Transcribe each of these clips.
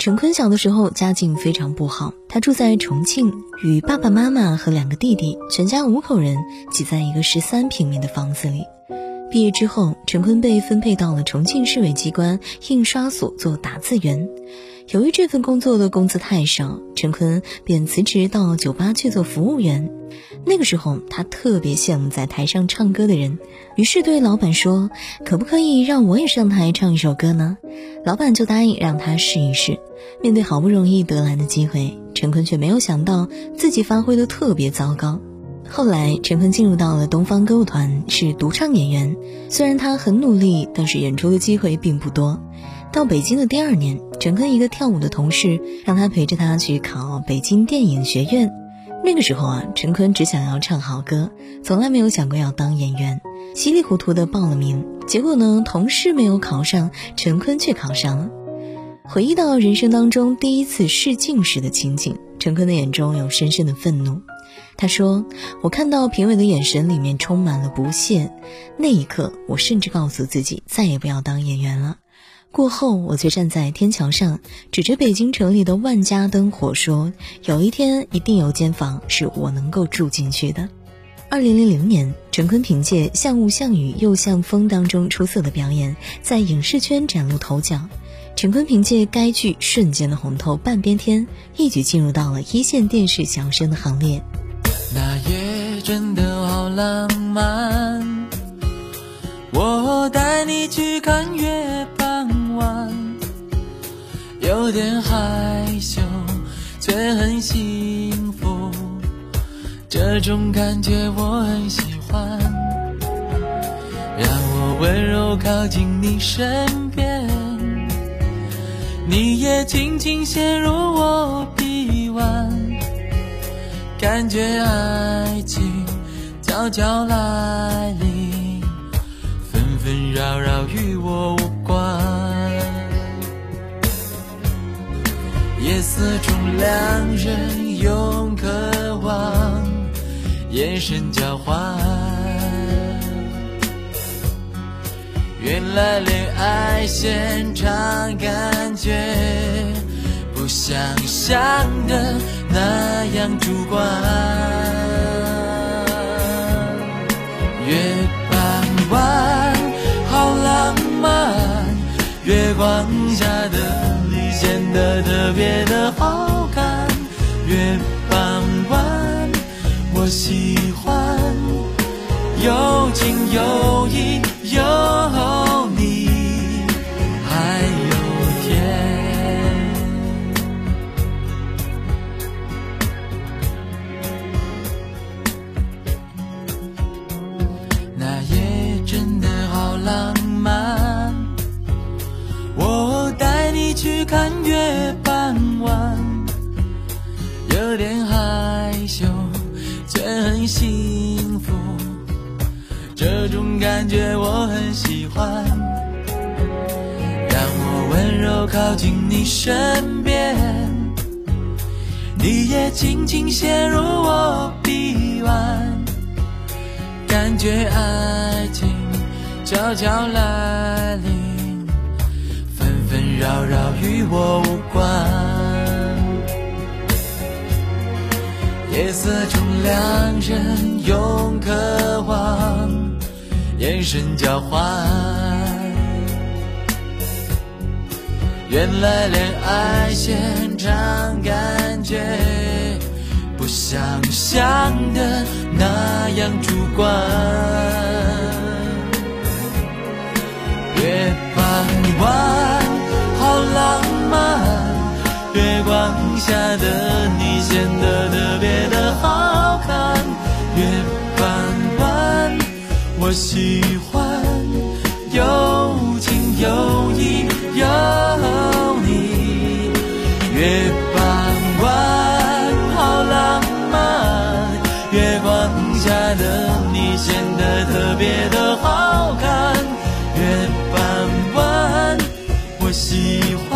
陈坤小的时候家境非常不好，他住在重庆，与爸爸妈妈和两个弟弟，全家五口人挤在一个十三平米的房子里。毕业之后，陈坤被分配到了重庆市委机关印刷所做打字员。由于这份工作的工资太少，陈坤便辞职到酒吧去做服务员。那个时候，他特别羡慕在台上唱歌的人，于是对老板说：“可不可以让我也上台唱一首歌呢？”老板就答应让他试一试。面对好不容易得来的机会，陈坤却没有想到自己发挥的特别糟糕。后来，陈坤进入到了东方歌舞团，是独唱演员。虽然他很努力，但是演出的机会并不多。到北京的第二年，陈坤一个跳舞的同事让他陪着他去考北京电影学院。那个时候啊，陈坤只想要唱好歌，从来没有想过要当演员，稀里糊涂的报了名。结果呢，同事没有考上，陈坤却考上了。回忆到人生当中第一次试镜时的情景，陈坤的眼中有深深的愤怒。他说：“我看到评委的眼神里面充满了不屑，那一刻，我甚至告诉自己再也不要当演员了。”过后，我却站在天桥上，指着北京城里的万家灯火说：“有一天，一定有间房是我能够住进去的。”二零零零年，陈坤凭借《像雾像雨又像风》当中出色的表演，在影视圈崭露头角。陈坤凭借该剧瞬间的红透半边天，一举进入到了一线电视小生的行列。那夜真的好浪漫，我带你去看有点害羞，却很幸福。这种感觉我很喜欢。让我温柔靠近你身边，你也轻轻陷入我臂弯，感觉爱情悄悄来临，纷纷扰扰与我无关。夜色中，两人用渴望眼神交换。原来恋爱现场感觉不像想的那样主观。月傍晚，好浪漫，月光下的。显得特别的好看，月半弯，我喜欢，有情有义有看。月傍晚，有点害羞，却很幸福。这种感觉我很喜欢。让我温柔靠近你身边，你也轻轻陷入我臂弯，感觉爱情悄悄来临。扰扰与我无关。夜色中，两人用渴望眼神交换。原来恋爱现场感觉不像想的那样主观。下的你显得特别的好看。月半弯，我喜欢，有情有义有你，月半弯，好浪漫。月光下的你显得特别的好看。月半弯，我喜欢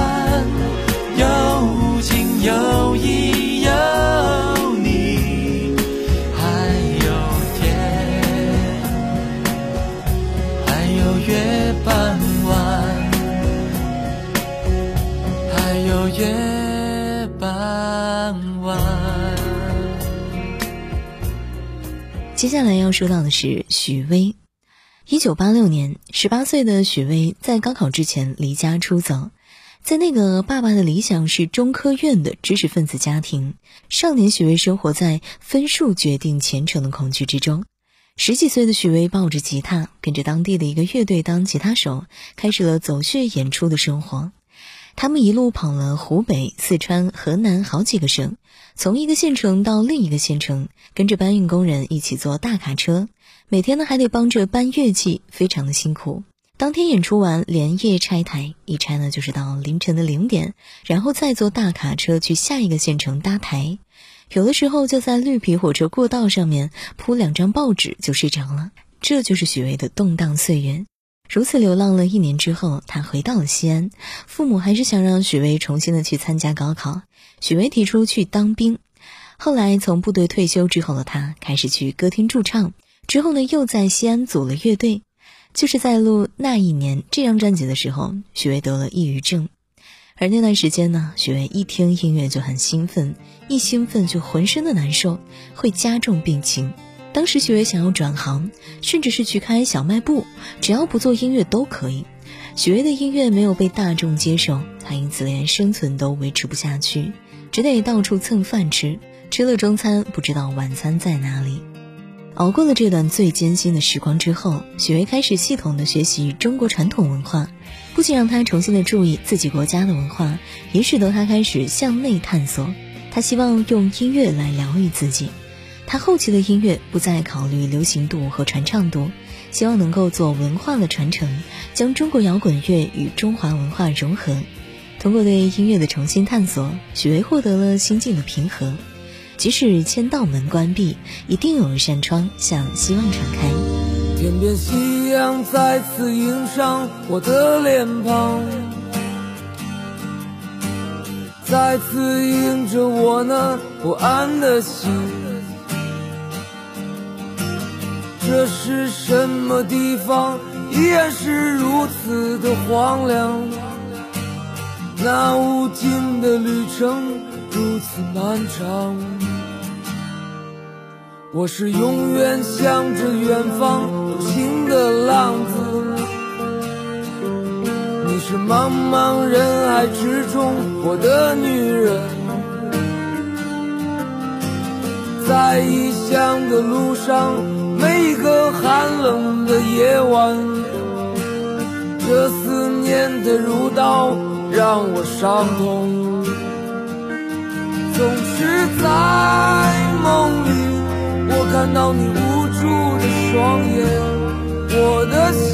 月半弯。接下来要说到的是许巍。一九八六年，十八岁的许巍在高考之前离家出走，在那个爸爸的理想是中科院的知识分子家庭，少年许巍生活在分数决定前程的恐惧之中。十几岁的许巍抱着吉他，跟着当地的一个乐队当吉他手，开始了走穴演出的生活。他们一路跑了湖北、四川、河南好几个省，从一个县城到另一个县城，跟着搬运工人一起坐大卡车。每天呢还得帮着搬乐器，非常的辛苦。当天演出完，连夜拆台，一拆呢就是到凌晨的零点，然后再坐大卡车去下一个县城搭台。有的时候就在绿皮火车过道上面铺两张报纸就睡着了。这就是许巍的动荡岁月。如此流浪了一年之后，他回到了西安。父母还是想让许巍重新的去参加高考。许巍提出去当兵。后来从部队退休之后的他，开始去歌厅驻唱。之后呢，又在西安组了乐队，就是在录那一年这张专辑的时候，许巍得了抑郁症。而那段时间呢，许巍一听音乐就很兴奋，一兴奋就浑身的难受，会加重病情。当时许巍想要转行，甚至是去开小卖部，只要不做音乐都可以。许巍的音乐没有被大众接受，他因此连生存都维持不下去，只得到处蹭饭吃，吃了中餐不知道晚餐在哪里。熬过了这段最艰辛的时光之后，许巍开始系统的学习中国传统文化，不仅让他重新的注意自己国家的文化，也使得他开始向内探索。他希望用音乐来疗愈自己。他后期的音乐不再考虑流行度和传唱度，希望能够做文化的传承，将中国摇滚乐与中华文化融合。通过对音乐的重新探索，许巍获得了心境的平和。即使千道门关闭，一定有一扇窗向希望敞开。天边夕阳再次映上我的脸庞，再次映着我那不安的心。这是什么地方？依然是如此的荒凉。那无尽的旅程如此漫长。我是永远向着远方独行的浪子，你是茫茫人海之中我的女人，在异乡的路上，每一个寒冷的夜晚，这思念的如刀让我伤痛，总是在梦里。我看到你无助的双眼，我的心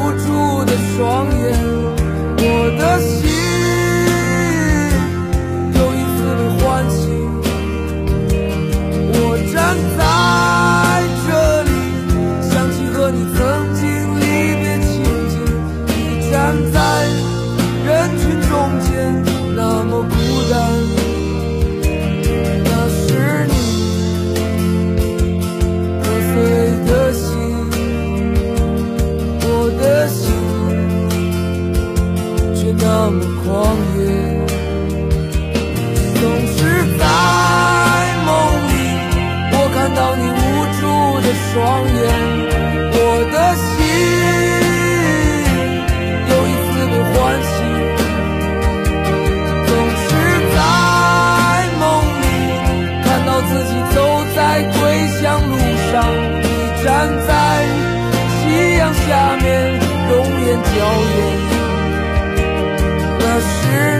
的双眼，我的心双眼，我的心又一次被唤醒。总是在梦里看到自己走在归乡路上，你站在夕阳下面，容颜娇艳。那时。